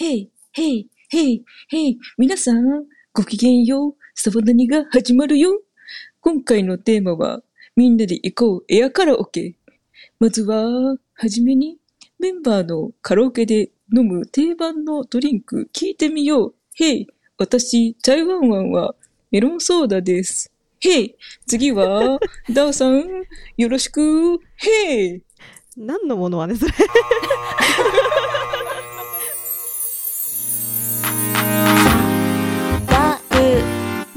へい、へい、へい、へい、皆さん、ごきげんよう、サバナニが始まるよ。今回のテーマは、みんなで行こうエアカラオケ。まずは、はじめに、メンバーのカラオケで飲む定番のドリンク聞いてみよう。へい、私、台湾ワンはメロンソーダです。へい、次は、ダオさん、よろしく。へい。何のものはねそれ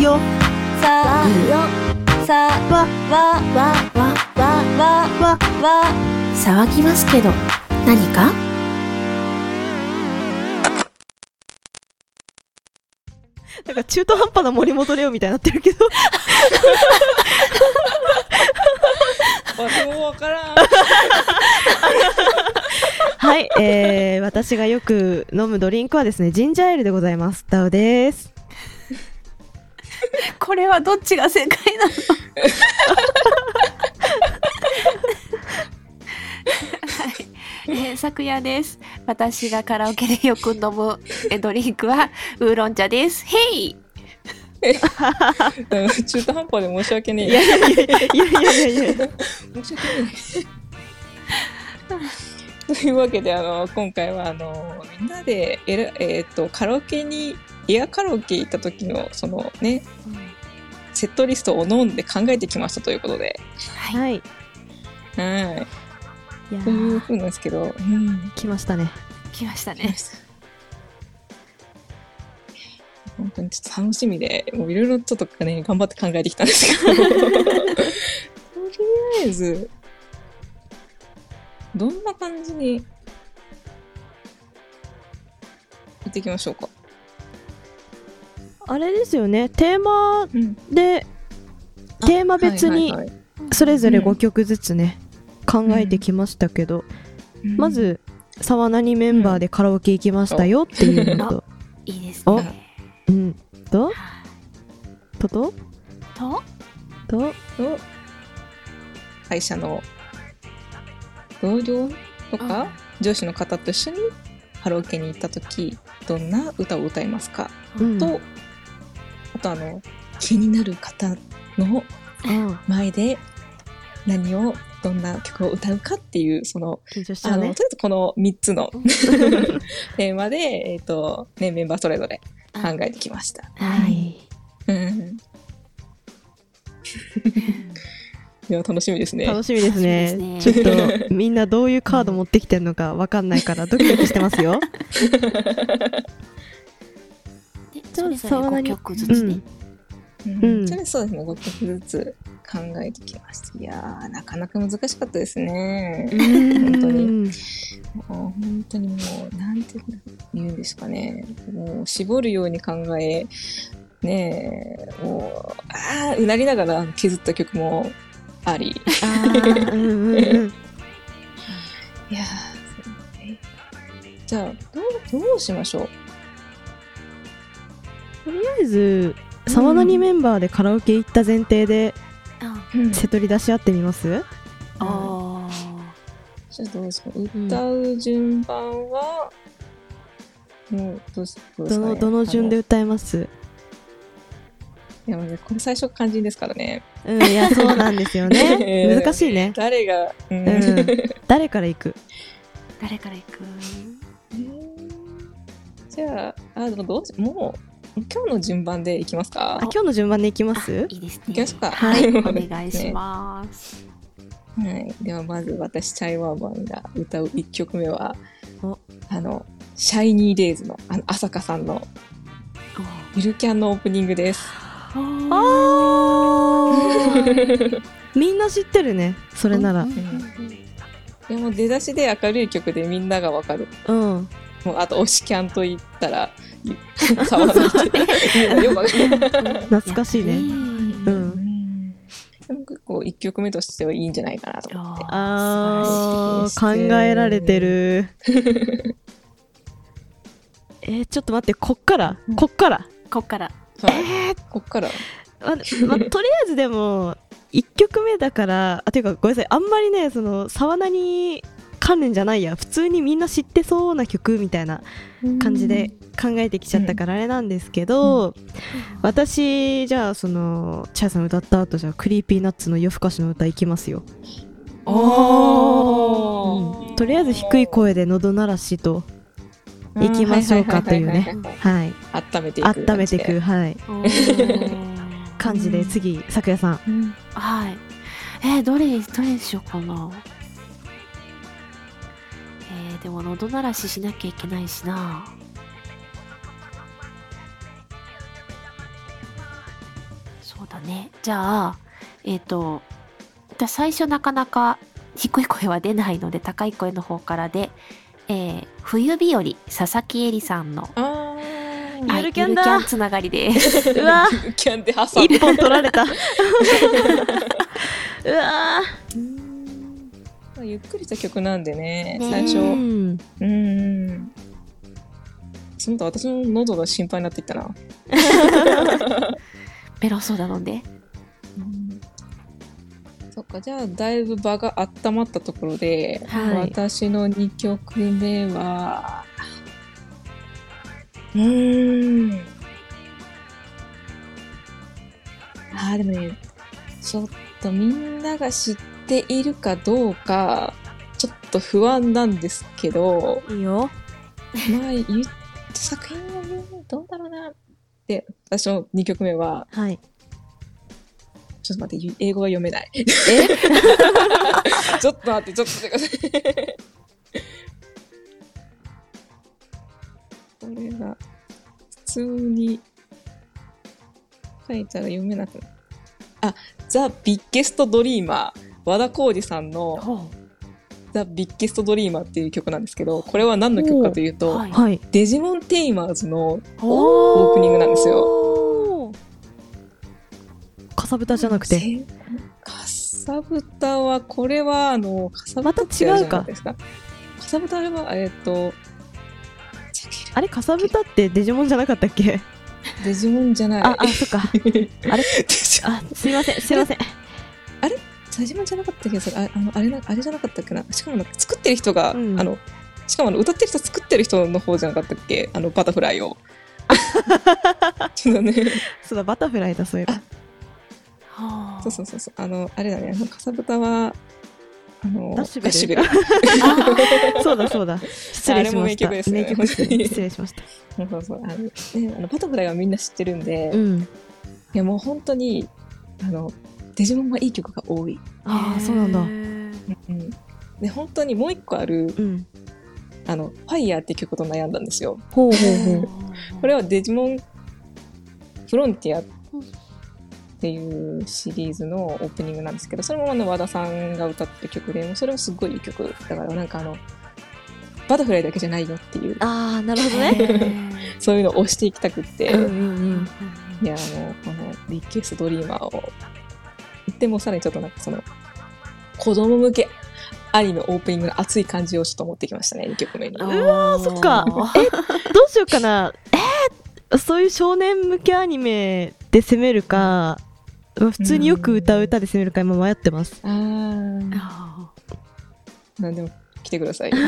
よ。さあ。よさあ。わわわわわわわ騒ぎますけど何かなんか中途半端な森本レオみたいになってるけど私もからんはい、えー、私がよく飲むドリンクはですねジンジャーエールでございますダウですこれはどっちが正解なの？はい、えー、昨夜です。私がカラオケでよく飲むえドリンクはウーロン茶です。へい中途半端で申し訳ねえ。いやいやいやいやいやいや申し訳ない。というわけであの今回はあのみんなでえら、えー、とカラオケにエアカラオケ行った時のそのねセットリストを飲んで考えてきましたということで、はい。い。はい、やというーふうなんですけど、うん、来ましたね。来ましたね。本当にちょっと楽しみでもういろいろちょっとね頑張って考えてきたんですけど。とりあえずどんな感じにやっていきましょうか。あれですよね。テーマうん。でテーマ別にそれぞれうん5曲ずつね、考えてきましたけど、まず沢何メンバーでカラオケ行きましたよっていうのと、いいですおねうん。と？はい。とと？と？と？と？会社の同僚とか上司の方と一緒にカラオケに行った時どんな歌を歌いますか、うん。とあとあの気になる方のあ前で何をどんな曲を歌うかっていうそのね。あのとりあえずこの3つの テーマで、えーとね、メンバーそれぞれ考えてきました。はい。うん。いや楽しみですね。楽しみですね。すね。ょっとみんなどういうカード持ってきてるのかわかんないからドキドキしてますよ それぞれ5沢何曲ずつねうんうんうんそれそうですね、5曲ずつ考えてきました。いやー、なかなか難しかったですね。本当ににもう本当にもう、なんて言うんですかね。もう、絞るように考え、ねえ、もう、ああ、うなりながら削った曲もあり。うんいやじゃあ、どう、どうしましょう。とりあえず沢何メンバーでカラオケ行った前提であ。うん。瀬取り出し合ってみます？あじゃあどうですか？歌う順番は、もうどうしどうですかねどのどの順で歌います？いやもうねこれ最初肝心ですからね。うんいやそうなんですよね。う ん難しいね。誰が、うん。うん。誰から行く？誰から行く？じゃああでもどうしもう今日の順番でいきますか？あ今日の順番で行きます？いいですね。いきますか？はい。おね願いします。はい、ではまず私チャイワーマンが歌う1曲目はお。あのシャイニーデイズのあの朝香さんのゆるキャンのオープニングです。ああー。みんな知ってるねそれなら。いやもう出だしで明るい曲でみんながわかる。うんもうあと推しキャンと言ったら騒がれてよくわかる。懐かしいね。うん。結構1曲目としてはいいんじゃないかなと思って。あ素晴らしいー考えられてる。えー、ちょっと待ってこっから？こっから？こっから。はい。こっから？ままとりあえずでも1曲目だからあていうかごめんなさい。あんまりねその沢名に関連じゃないや。普通にみんな知ってそうな曲みたいな感じで考えてきちゃったからあれなんですけど、私じゃあそのチャイさん歌った後じゃあ Creepy Nuts のよふかしのうたいきますよ、おうん。とりあえず低い声で喉鳴らしといきましょうかというね。はい温めていく温めていく。はい。感じでうん次咲夜さん。うん。はい。えー、どれ、どれにしようかな。えー、でも喉鳴らししなきゃいけないしな。そうだね。じゃあ、えっ、と、じゃあ最初なかなか低い声は出ないので、高い声の方からで、えー、冬日和、佐々木恵里さんの、ゆるキャンだはいゆるキャンつながりです。うわゆるキャンで挟む一本取られた うわうんまあゆっくりした曲なんでねね最初。ううん。んその他私の喉が心配になってきたな。メロンソーダ飲ん。で。そっかじゃあだいぶ場が温まったところで、はい。私の2曲目はうーん。あーでもねちょっとみんなが知っているかどうかちょっと不安なんですけどいいよまあ言っ作品を言うどうだろうなで私の2曲目ははいちょっと待って、ゆ英語が読めない。え？ちょっと待って、ちょっと待ってください。これが、普通に書いたら読めなくなる。あ、ザ・ビッゲスト・ドリーマー。和田浩二さんのほザ・ビッゲスト・ドリーマーっていう曲なんですけど、これは何の曲かというと、はい。はい。デジモン・テイマー。ズのう。オープニングなんですよ。よかさぶたじゃなくて？せかさぶたはこれはあのかさぶまたたってある違うかじゃないですか。か。さぶたあれはえっ、とあれかさぶたってデジモンじゃなかったっけ？デジモンじゃない。ああそっか。デジあすいませんすいませんデジモンじゃなかったっけどああのあれなあれじゃなかったっけな。しかも作ってる人が、うん。あのしかもあの歌ってる人作ってる人の方じゃなかったっけ？あのバタフライを。ちょっとね。そうだバタフライだそういえば。はあ。そうそうそうそう。あのあれだね。あのかさぶたはあのダッシュベル。そうだそうだ。失礼しました。名曲ですね。名曲失礼しました。そうそうあの、ね、あのバタフライはみんな知ってるんで、いうん。やもう本当にあのデジモンはいい曲が多い、ああそうなんだ。うん、で本当にもう一個あるうん「あのファイヤーっていう曲と悩んだんですよ。ほうほうほう。これはデジモンフロンティアっていうシリーズのオープニングなんですけどそれもあの和田さんが歌ってる曲でそれもすっごいいい曲だからなんかあのバタフライだけじゃないよっていう。ああなるほどへね。ー そういうのを押していきたくって、うんうんうんいやもうこのビッケストリーマーを言ってもさらにちょっとなんかその子供向けアニメオープニングの熱い感じをちょっと持ってきましたね2曲目に。うわそっか。どうしようかな。えー、そういう少年向けアニメで攻めるか、まあ普通によく歌う歌で攻めるか今迷ってます。あー。あなんでも来てください。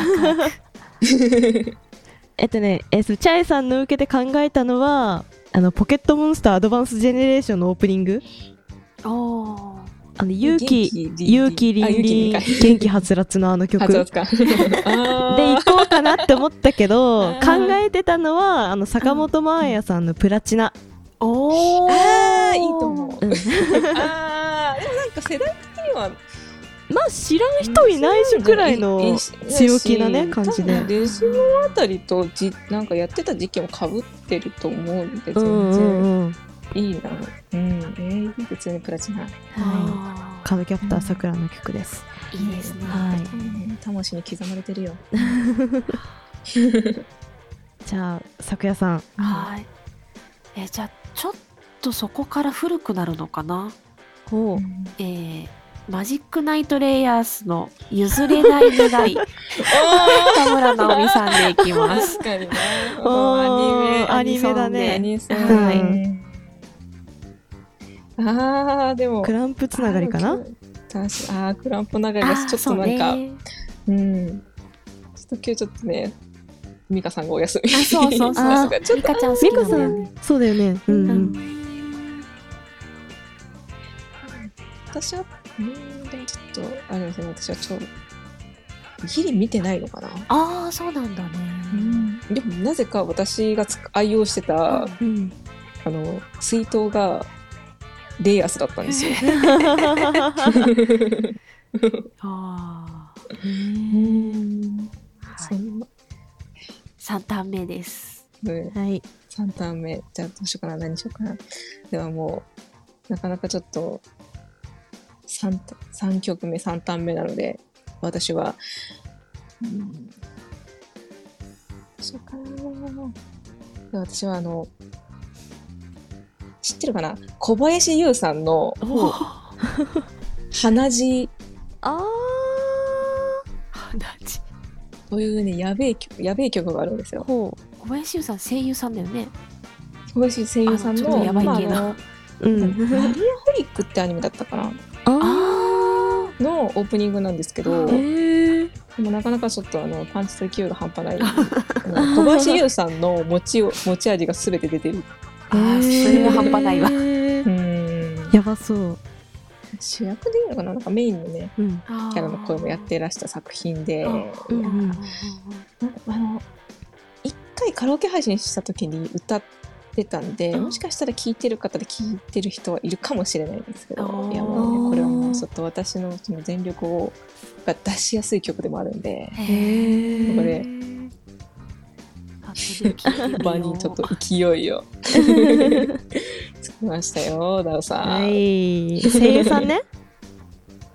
えっとね、えーそうチャイさんの受けて考えたのはあのポケットモンスターアドバンスジェネレーションのオープニング。ーおーあの勇気勇気凛あ勇気々凛々元気はつらつのあの曲。で行こうかなって思ったけど考えてたのはあの坂本真綾さんの「プラチナ。おー。あーいいと思う、うん。あーでもなんか世代的には」まあ知らん人いないしくらいの強気なね感じで。デジモンあたりとじなんかやってた時期もかぶってると思うんで全うんうん然うん。いいな。うん普通にプラチナ。はい。あカードキャプターさくらの曲です。ーいいですね。はい。うん魂に刻まれてるよ。じゃあ咲夜さん。はい。えーじゃあちょっとそこから古くなるのかな？ほえーマジックナイトレイヤースの譲れない願い。田村直美さんでいきます。確かになおーアニメアニメだアねはいあーでも。クランプつながりかな？確かあークランプ流れがちょっとなんか、うね。うん。ちょっと今日ちょっとね、美香さんがお休み。あそうそうそうあ ちょっとミカちゃん好きなんだよね。そうだよね。うん。ううん。ん私は、うん、でもちょっと、あれですね、私はちょ、ギリ見てないのかな。ああそうなんだね。でもなぜか私がつ愛用してた、うん。あの、水筒が、レイアスだったんですよ。ああうん。はいそんな、3ターン目ですねはい3ターン目。じゃあどうしようかな、何しようかな。ではもう、なかなかちょっと、3, 三曲目、3ターン目なので、私は、うん、どうしようかな。で私はあの、知ってるかな？小林優さんのお鼻血。あ鼻血。というね、やべえ曲、やべえ曲があるんですよ。小林優さん声優さんだよね。小林声優さんの、あのちょっとやばい系なまあううん。マリアホリックってアニメだったかな？ああのオープニングなんですけど、でもなかなかちょっとあのパンチと勢いが半端ない。小林優さんの持ちを持ち味がすべて出てる。あーそれは半端ないわ。やばそう。主役でいいのかな？なんかメインのね、うん。キャラの声もやってらした作品で、うん。あの、一回カラオケ配信した時に歌ってたんで、うん。もしかしたら聴いてる方で聴いてる人はいるかもしれないんですけど、いやもうね、これはもうちょっと私のその全力をが出しやすい曲でもあるんで、へここで場に ちょっと勢いをつきましたよ、ダウさん。はい。声優さんね。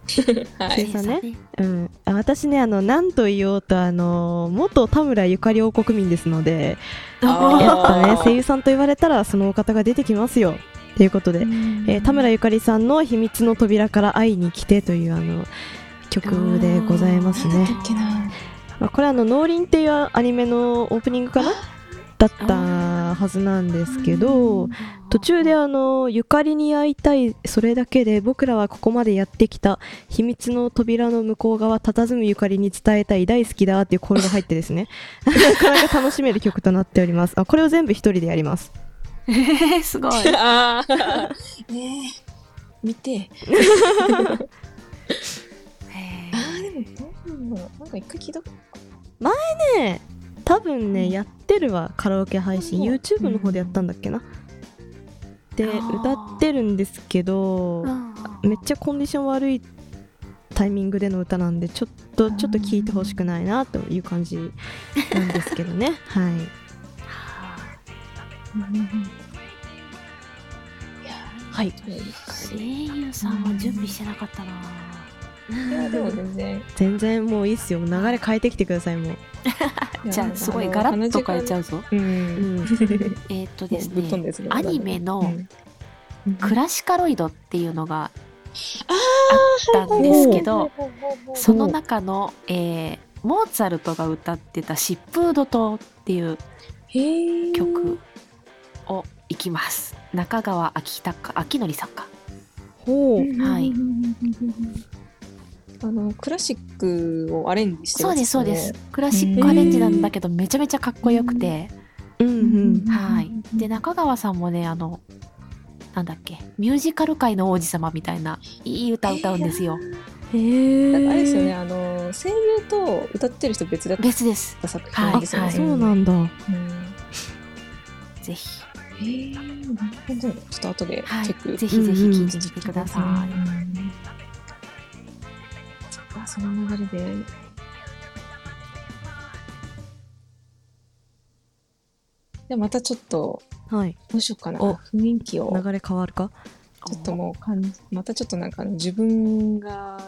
はい。声優さんね。うん。あ私ねあの何と言おうとあの元田村ゆかり王国民ですのでやっぱね声優さんと言われたらそのお方が出てきますよ。ということで、えー田村ゆかりさんの「秘密の扉から会いに来て」というあの曲でございますね。なんだっけな。まあ、これはあの農林っていうアニメのオープニングかな？だったはずなんですけど途中であのゆかりに会いたいそれだけで僕らはここまでやってきた秘密の扉の向こう側佇むゆかりに伝えたい大好きだっていう声が入ってですね なかなか楽しめる曲となっておりますあこれを全部一人でやりますえー、すごい。あ え、見て。へああ、でもどうなんだろう。なんか一回聞いた。ね多分ねやってるわカラオケ配信。うん。YouTube の方でやったんだっけな。で歌ってるんですけどーめっちゃコンディション悪いタイミングでの歌なんでちょっとちょっと聞いてほしくないなという感じなんですけどね。はい。はい。声優さんは準備してなかったな。いや、でも全然。全然もういいっすよ流れ変えてきてくださいもう じゃあすごいガラッと変えちゃうぞ。う。うんんえっとですね、ねアニメのうんクラシカロイドっていうのがあったんですけど、その中の、えーモーツァルトが歌ってた疾風怒涛っていうへえ。曲をいきます。中川明隆明則さんか。ほうはい あのクラシックをアレンジしてそうですそうです。クラシックアレンジなんだけどめちゃめちゃかっこよくて、うんうんはい。で中川さんもねあのなんだっけミュージカル界の王子様みたいないい歌歌うんですよ。へえなんかあれですよね、あの声優と歌ってる人別だっ別です。た作品ですよね。はいそうなんだうんぜひ、へえ、なるほど。ちょっと後ではい、チェック。ぜひぜひ聞いてみてください。うんその流れで。でまたちょっとはい。どうしようかな。お。雰囲気を。流れ変わるか？ちょっともうかんまたちょっとなんか自分が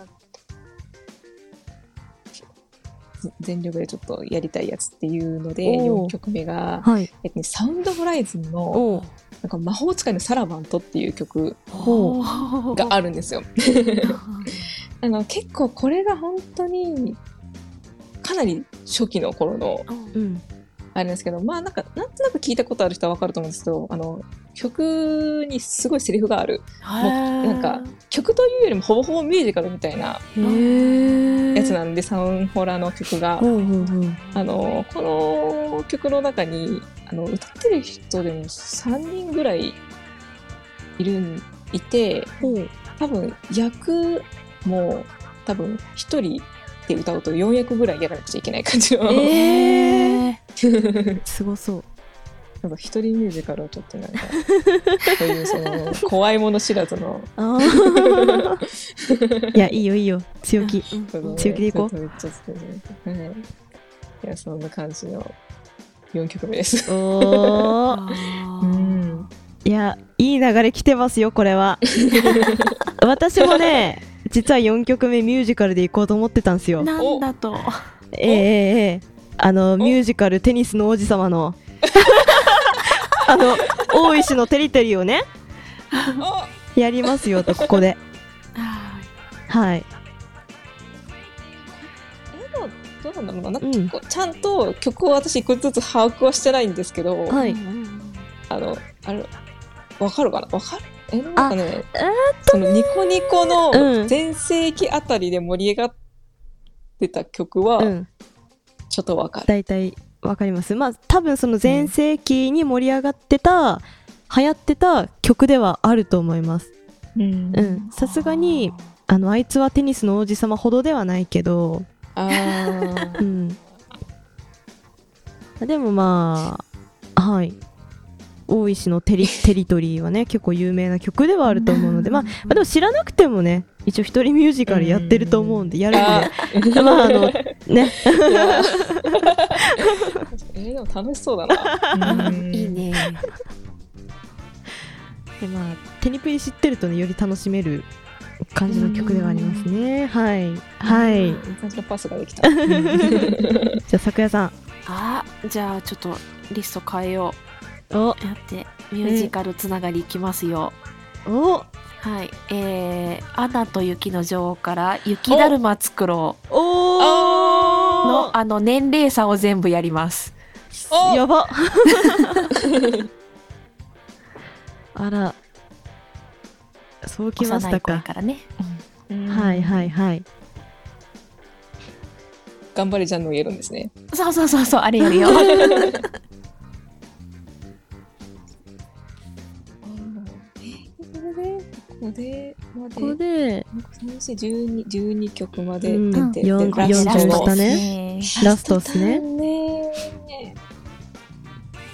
ぜ全力でちょっとやりたいやつっていうのでおー。4曲目が、はい。えっとね、サウンドホライズンのなんか魔法使いのサラバントっていう曲があるんですよ。あの結構これが本当にかなり初期の頃のうん。あれなんですけどまあなんかなんとなく聞いたことある人はわかると思うんですけどあの曲にすごいセリフがある。ななんか曲というよりもほぼほぼミュージカルみたいなやつなんで、サウンホラの曲が。あの、この曲の中に、あの、歌ってる人でも3人ぐらいいるん、いて、多分役も多分1人で歌うと4役ぐらいやらなくちゃいけない感じの。ええー。すごそう。なんか一人ミュージカルはちょっとなんか、そういうその、怖いもの知らずの、いやいいよいいよ。強気。強気でいこう。い。いや、そんな感じの4曲目です。お うん。いやいい流れ来てますよこれは。私もね実は4曲目ミュージカルで行こうと思ってたんですよ。なんだと。ええええええ。あのミュージカル「テニスの王子様の」あの大石のテリトリーをねあやりますよとここで。あはい。えでもどうなんだろうな。なん。かうん結構ちゃんと曲を私一個ずつ把握はしてないんですけど、ーはい。あの、あれ、わかるかな？わかる？え、なんかね、そのニコニコうん。の全盛期あたりで盛り上がってた曲はう、ん。ちょっとわかる。大体わかります。まあ多分その全盛期に盛り上がってた、流行ってた曲ではあると思います。うん。うん。さすがにあのあいつはテニスの王子様ほどではないけど。あー。うん。でもまあはい大石のテリ テリトリーはね結構有名な曲ではあると思うので、まあ、まあでも知らなくてもね一応一人ミュージカルやってると思うんでやるんで、まああのね。えーでも楽しそうだな。う んいい。ね。でまあテニプリ知ってるとねより楽しめる感じの曲ではありますね。はい。はい。いい感じのパスができた。じゃあ咲夜さん。あ、じゃあちょっとリスト変えよおう。やって、ミュージカルつながりいきますよ。おはい。えー、アナと雪の女王から雪だるま作ろうおの、あの、年齢差を全部やります。おやば あらそうきましたか声からね。はいはいはい頑張れジャンヌを言えるんですね。そうそうそうそう、あれやるよ。ここで、ここで、で三四十二十二曲までうん。出て、四でラストねね。ラストっすね。ね。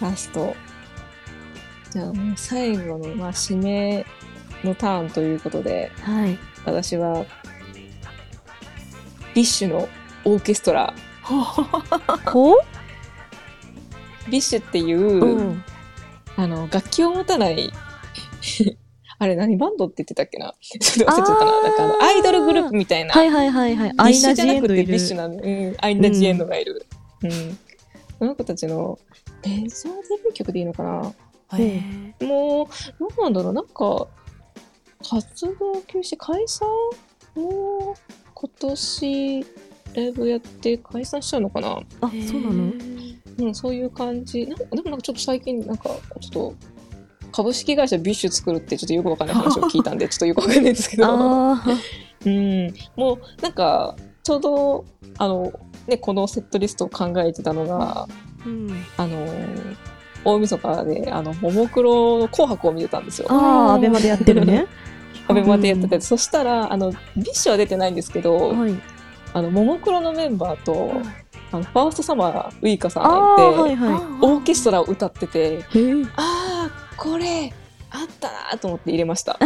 ラスト。じゃあもう最後の、まあ、締めのターンということで、はい。私は、 BiSH のオーケストラ、こ BiSH っていう、ううん。あの、楽器を持たない、あれ何バンドって言ってたっけな？ちょっと忘れちゃったな。なんかあの、アイドルグループみたいな。はいはいはいはいアイナジシュじゃなくエンドいるて BiSH なの。うん、アイナジエンドがいる。うん。その子たちのメジャーデビュー曲でいいのかな？もう、どうなんだろうなんか、活動休止、解散もう、今年、ライブやって解散しちゃうのかな？あそうなの？うん、そういう感じ。なんかでもなんかちょっと最近、なんか、ちょっと、株式会社 BiSH 作るってちょっとよくわかんない話を聞いたんで、ちょっとよくわかんないんですけど。あ うん。もう、なんか、ちょうど、あの、ね、このセットリストを考えてたのが、ーうん。あの、大晦日で、あの、ももクロの紅白を見てたんですよ。あー ABEMA でやってるね。ABEMA でやってて、そしたら、あの、 BiSH は出てないんですけど、はい。あの、ももクロのメンバーと、あの、ファーストサマーウイカさんあがいて、ーはいはオーケストラを歌ってて、あー、これ、あったなと思って入れました。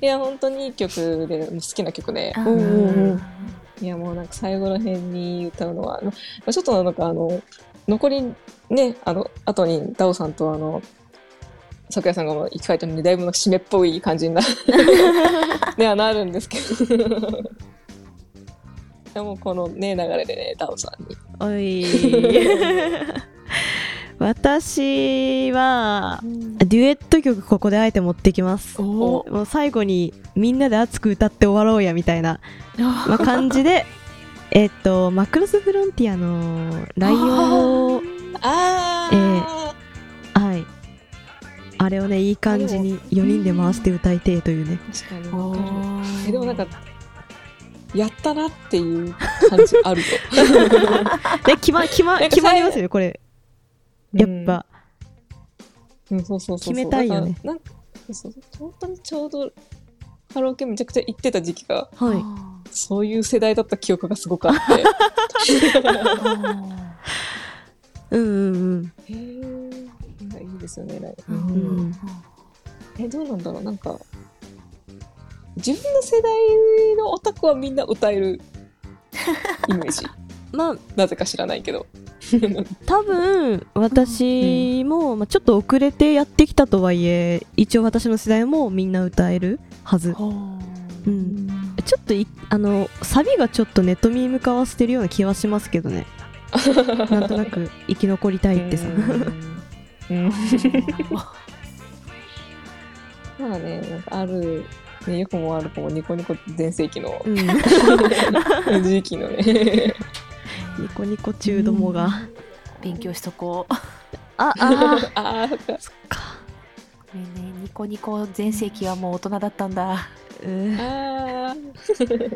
いや、本当にいい曲で、好きな曲で。あうんうんうんいや、もうなんか最後の辺に歌うのは、まあちょっとなんかあの、残りね、あの、後にダオさんとあの、桜井さんが生き返ったのにだいぶなんか締めっぽい感じにな ではなるんですけど。でもこのね、流れでね、ダオさんに。おい私はデュエット曲ここであえて持ってきます。おもう最後にみんなで熱く歌って終わろうやみたいな、まあ、感じでえっとマクロスフロンティアのライオンをあー、はい。あれをねいい感じに4人で回して歌いてえというね。確かにおわかる。えでもなんか、やったなっていう感じあるよ。で決ま決ま 決まりますよこれやっぱ、うん、そうそうそう。決めたいよね。なんかそう本当にちょうどカラオケめちゃくちゃ行ってた時期がはい。そういう世代だった記憶がすごくあって。うんうんうん。へー。なんかいいですよね。うん。えどうなんだろうなんか自分の世代のオタクはみんな歌えるイメージ。まあなぜか知らないけど多分私も、まあ、ちょっと遅れてやってきたとはいえ一応私の世代もみんな歌えるはず。うん。ちょっといあのサビがちょっとネットミーム化はしてるような気はしますけどね。なんとなく生き残りたいってさ。まあねなんかあるね、良くも悪くもニコニコ全盛期のうん。時期のねニコニコ中どもが、勉強しとこう。あああー。か。ごめんね、ニコニコ全盛期はもう大人だったんだ。うー。あ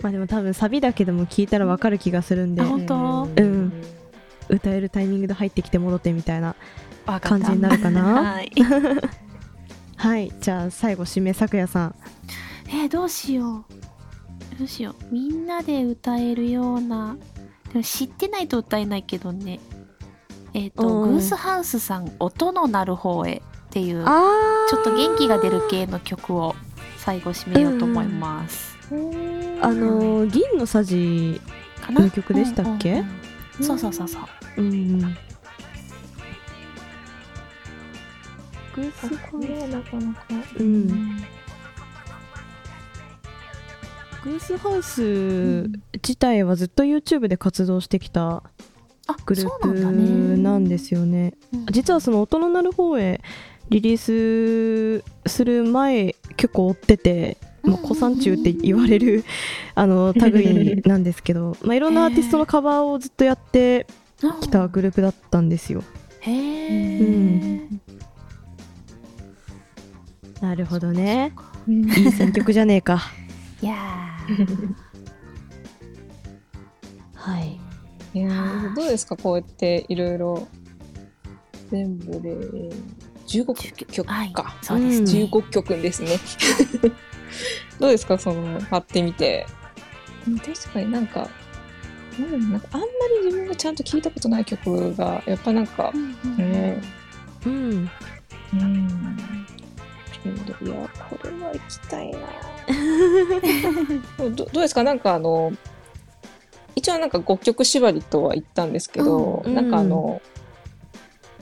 まあでも多分サビだけでも聞いたらわかる気がするんで。あ本当？うん。歌えるタイミングで入ってきて戻ってみたいな感じになるかな？はい。はい。じゃあ最後締め咲夜さん。えーどうしよう。どうしよう。みんなで歌えるような。でも知ってないと歌えないけどね。えっ、と、うん。グースハウスさん、音の鳴る方へっていう、あちょっと元気が出る系の曲を最後締めようと思います。あのー銀のさじかな？の曲でしたっけ？うんうんうん。そうそうそうそう。うんグースこれはなかなかうん。グースハウス自体はずっと YouTube で活動してきたあ、グループね。なんですよね。うん実はその音の鳴る方へリリースする前結構追ってて、まあ、古参中って言われる あの類なんですけど、まあ、いろんなアーティストのカバーをずっとやってきたグループだったんですよ。へえ、うんなるほどね。うんいい選曲じゃねえか。いやーはい。いやーどうですか？こうやっていろいろ。全部で15曲。か、はい、そうですね。15曲ですね。どうですか？その貼ってみて。うん確かになんかうんなんかあんまり自分がちゃんと聞いたことない曲がやっぱなんかうんうん。ね。うん。うん。いやこれは行きたいな。どどうですか？なんかあの一応なんか5曲縛りとは言ったんですけど、うん。なんかあの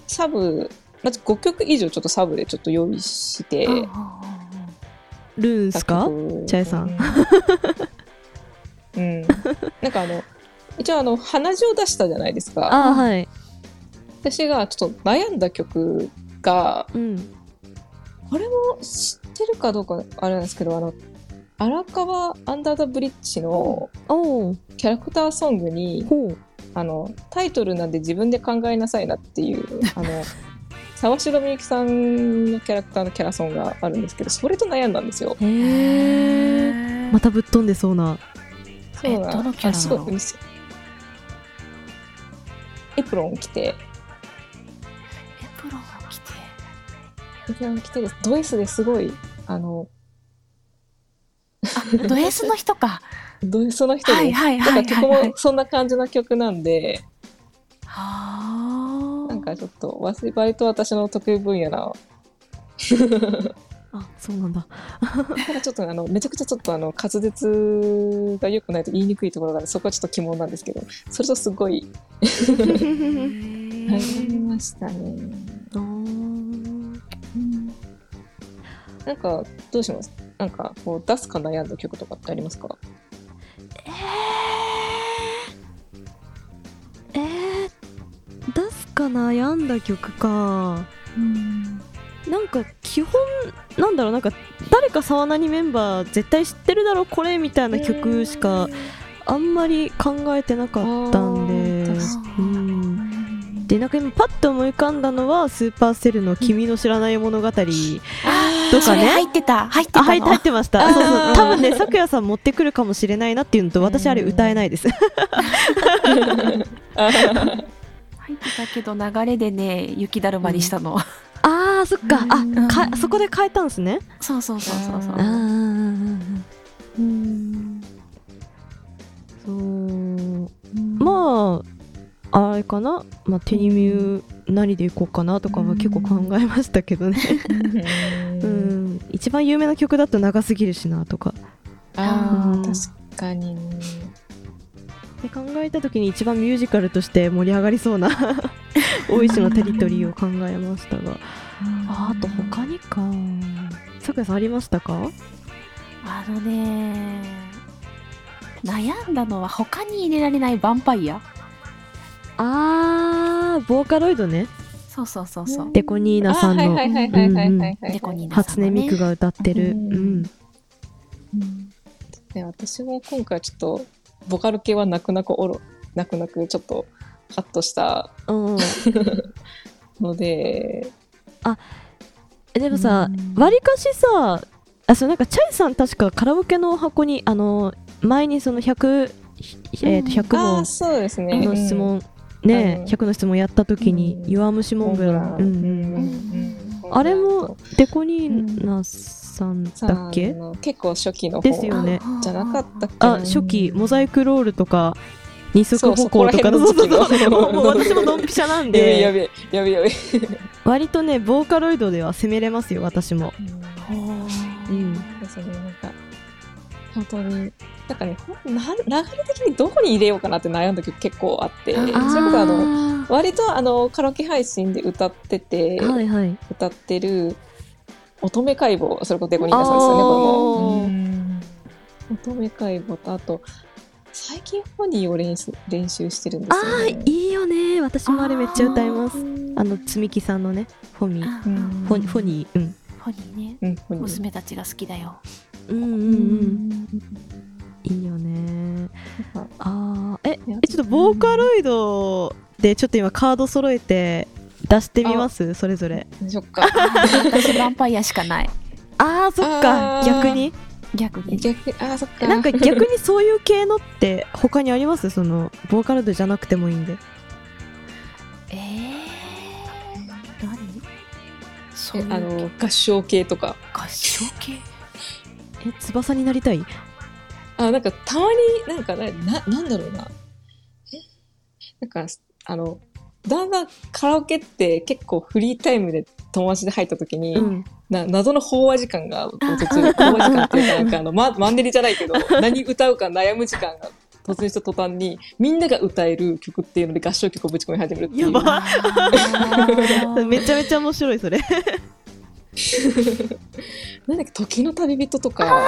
サブまず5曲以上ちょっとサブでちょっと用意して、うんうんうんルーンスか？曲チャイさん。うん。なんかあの一応あの鼻血を出したじゃないですか。あはい。私がちょっと悩んだ曲がうん。これも知ってるかどうかあれなんですけどあの荒川アンダーザブリッジのおお。キャラクターソングに。あのタイトルなんで自分で考えなさいなっていうあの 沢城みゆきさんのキャラクターのキャラソンがあるんですけどそれと悩んだんですよ。へえ。またぶっ飛んでそうな。えそうなどのキャラエプロンを着てエプロンを着て。エプロンを着てですド S ですごいあのあ、ド S の人か。ド S の人で、はいはいだはいはい、曲はいも。そんな感じの曲なんで、はなんかちょっと割と私の得意分野な。あ、そうなんだ。ただちょっとあのめちゃくちゃちょっとあの滑舌が良くないと言いにくいところがそこはちょっと疑問なんですけどそれとすごい。悩みましたね、なんかどうします？なんかこう出すか悩んだ曲とかってありますか？えー、出すか悩んだ曲か。なんか基本なんだろうなんか誰か沢なにメンバー絶対知ってるだろこれみたいな曲しかあんまり考えてなかったんで。あー確うんでなんか今パッと思い浮かんだのはスーパーセルの「君の知らない物語」とかね。入ってた。入ってた入ってました。そうそう。多分ね咲夜さん持ってくるかもしれないなっていうのと私あれ歌えないです。あ入ってたけど流れでね雪だるまにしたの、あーそっか。あうん。かそこで変えたんですね。そうそうそうそうそう。うん。そう。まああれかな、まあ、テニミュー何でいこうかなとかは結構考えましたけどね。うん。一番有名な曲だと長すぎるしなとか。あうん。ー確かにね。で考えた時に一番ミュージカルとして盛り上がりそうな 大石のテリトリーを考えましたが。ああと他にか。さくやさんありましたか？あのね悩んだのは他に入れられないヴァンパイアあーボーカロイドね。そうそうそうそう。デコニーナさんの。あはいはいはいはいはいはい。はいデコニーナさん初音ミクが歌ってる、ううんん。で私も今回ちょっとボカル系は泣く泣くおろ泣く泣くちょっとカットしたうん、ので。えでもさうん。わりかしさあそうなんかチャイさん確かカラオケの箱にあの前にその100、えーと100あ問ーそうですね。の質問、ねうん。100の質問やった時にうん「弱虫モンブラン」うん。うん。あれもデコニーナさんだっけ、結構初期の方。ですよね。じゃなかったっけ？なあ初期モザイクロールとか二足歩行とか。のそうそこら辺の時期。のもうもう私もドンピシャなんやべえやでべえやべえやべえ。割とねボーカロイドでは攻めれますよ私も。うん。ですねなんか本当に。なんかねほんな流れ的にどこに入れようかなって悩んだ曲結構あって。それこそあの割とあのカラオケ配信で歌ってて、はいはい。歌ってる乙女解剖それこそデコニーナさんですよねこれ乙女解剖とあと最近ホニーを練習練習してるんですあよ、ね。ーいいよね。私もあれめっちゃ歌います。うんあの積み木さんのねフォミ。あうん。フォフォニー。うん。ホニーね。うんホニー。娘たちが好きだようんうんうん。いいよね。あーええちょっとボーカロイドでちょっと今カード揃えて出してみます？それぞれ。でしょっか。私ヴァンパイアしかない。あーそっか。逆に？逆に。逆あーそっか。なんか逆にそういう系のって他にあります？そのボーカロイドじゃなくてもいいんで。えー、何？そういうえあの合唱系とか。合唱系？え翼になりたい？あなんかたまになんかなななんだろうな。え？なんかあのだんだんカラオケって結構フリータイムで友達で入った時に、うん。な謎の飽和時間が途中で飽和時間っていうかなんか あの、ま、マンネリじゃないけど何歌うか悩む時間が突然した途端にみんなが歌える曲っていうので合唱曲をぶち込み始めるっていう。やば。めちゃめちゃ面白いそれ なんだっけ時の旅人とか。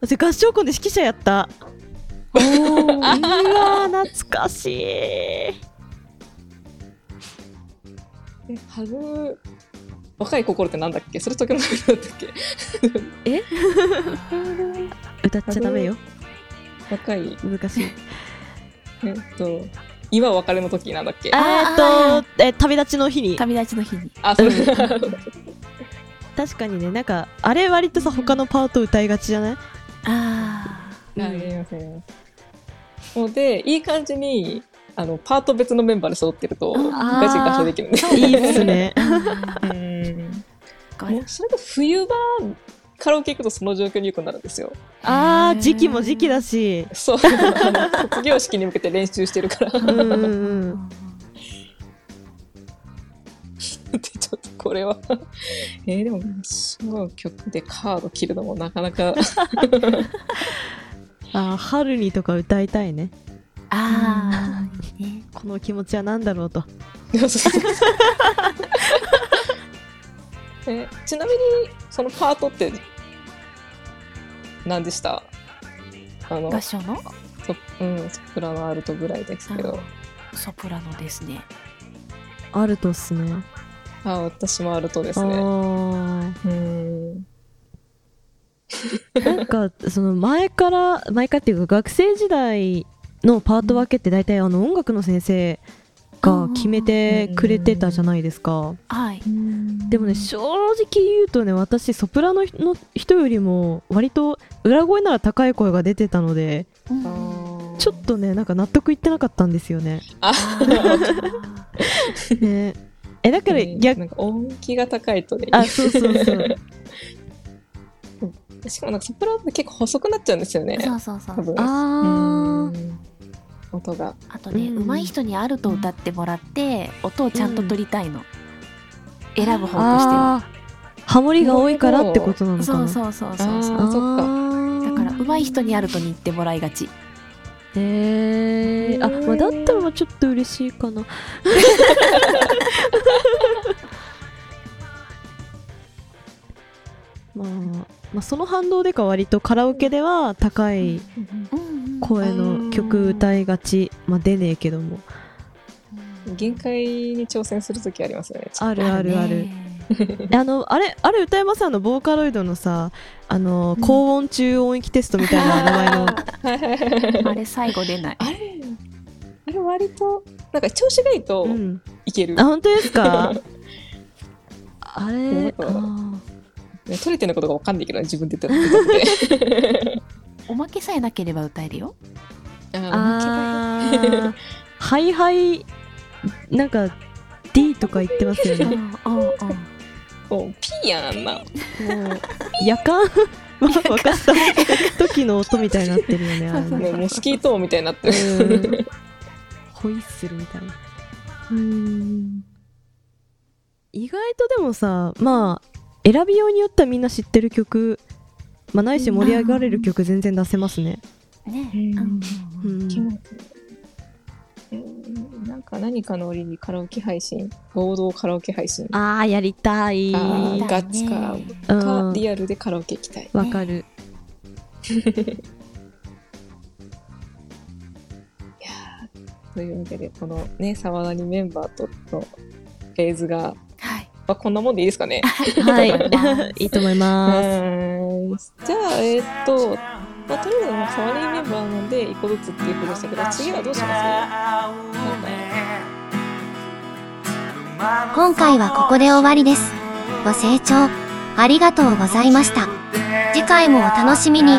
私合唱コンで指揮者やった。うわー懐かしい。え弾む若い心ってなんだっけ？それ時の旅人だったっけ？歌っちゃダメよ。若い。難しい。えっと今別れの時なんだっけ？えーっとえ旅立ちの日に。旅立ちの日に。あそう。確かにね。なんかあれ割とさ他のパート歌いがちじゃない？ああやりますやりますもうでいい感じにあのパート別のメンバーで揃ってるとあガチ合唱できるんで。いいっすね。あうん。それが冬場カラオケ行くとその状況によくなるんですよ。あー時期も時期だし。そう。卒業式に向けて練習してるから。うんうんうん。でちょっとこれは。えー、でもその曲でカード切るのもなかなか。あー春にとか歌いたいね。あーいいね。この気持ちは何だろうと。えちなみにそのパートって何でした？あの合唱の？ソ,、うん、ソプラノアルトぐらいですけど。ソプラノですね。アルトっすね。あ私もアルトであすね。ー。うん。なんかその前から前からっていうか学生時代のパート分けって大体あの音楽の先生が決めてくれてたじゃないですか。はい。でもね正直言うとね私ソプラノの人よりも割と裏声なら高い声が出てたのでちょっとねなんか納得いってなかったんですよね。あね。えだからね逆なんか音気が高いとね。あそうそうそう。しかもなんかソプラノって結構細くなっちゃうんですよね。そうそうそう。多分。あー。うん音が。あとね、うん上手い人にあると歌ってもらって、音をちゃんと取りたいの。選ぶ方としては。ハモリが多いからってことなのかな？そうそうそうそうそう。そっか。だから上手い人にあるとに言ってもらいがち。へえー、あ、まあ、だったらちょっと嬉しいかな。まあ、まあその反動でか割とカラオケでは高いうんうん声の曲歌いがちまあ出ねえけども。限界に挑戦する時ありますよねあるあるある。ねあのあれあれ歌えますあのボーカロイドのさあの高音中音域テストみたいな名前の。あれ最後出ない。あれあれ割となんか調子がいいとうん。いける、あ本当ですか？あなれ取れてることが分かんないけど自分で歌ってておまけさえなければ歌えるよ。ああー。はいはいなんか D とか言ってますよね。うんうんうん。もうピーやんな。もう夜間沸かした 時の音みたいになってるよねあれそうモスキート音みたいになってうん。るホイッスルみたいな。うん。意外とでもさまあ選びようによってはみんな知ってる曲まあないし盛り上がれる曲全然出せますね。ね。うん。なんか何かの折にカラオケ配信？合同カラオケ配信。あーやりたい。ガチか。うん。かリアルでカラオケ行きたい。かる。いやー。というわけでこのね沢谷メンバーとのフェーズが、はい。まあ、こんなもんでいいですかねはいい いいと思いますはいじゃあえーっと、まあ、とりあえずメンバーなんで一個ずつっていうことでしたけど次はどうします？なんか今回はここで終わりです。ご清聴ありがとうございました。次回もお楽しみに。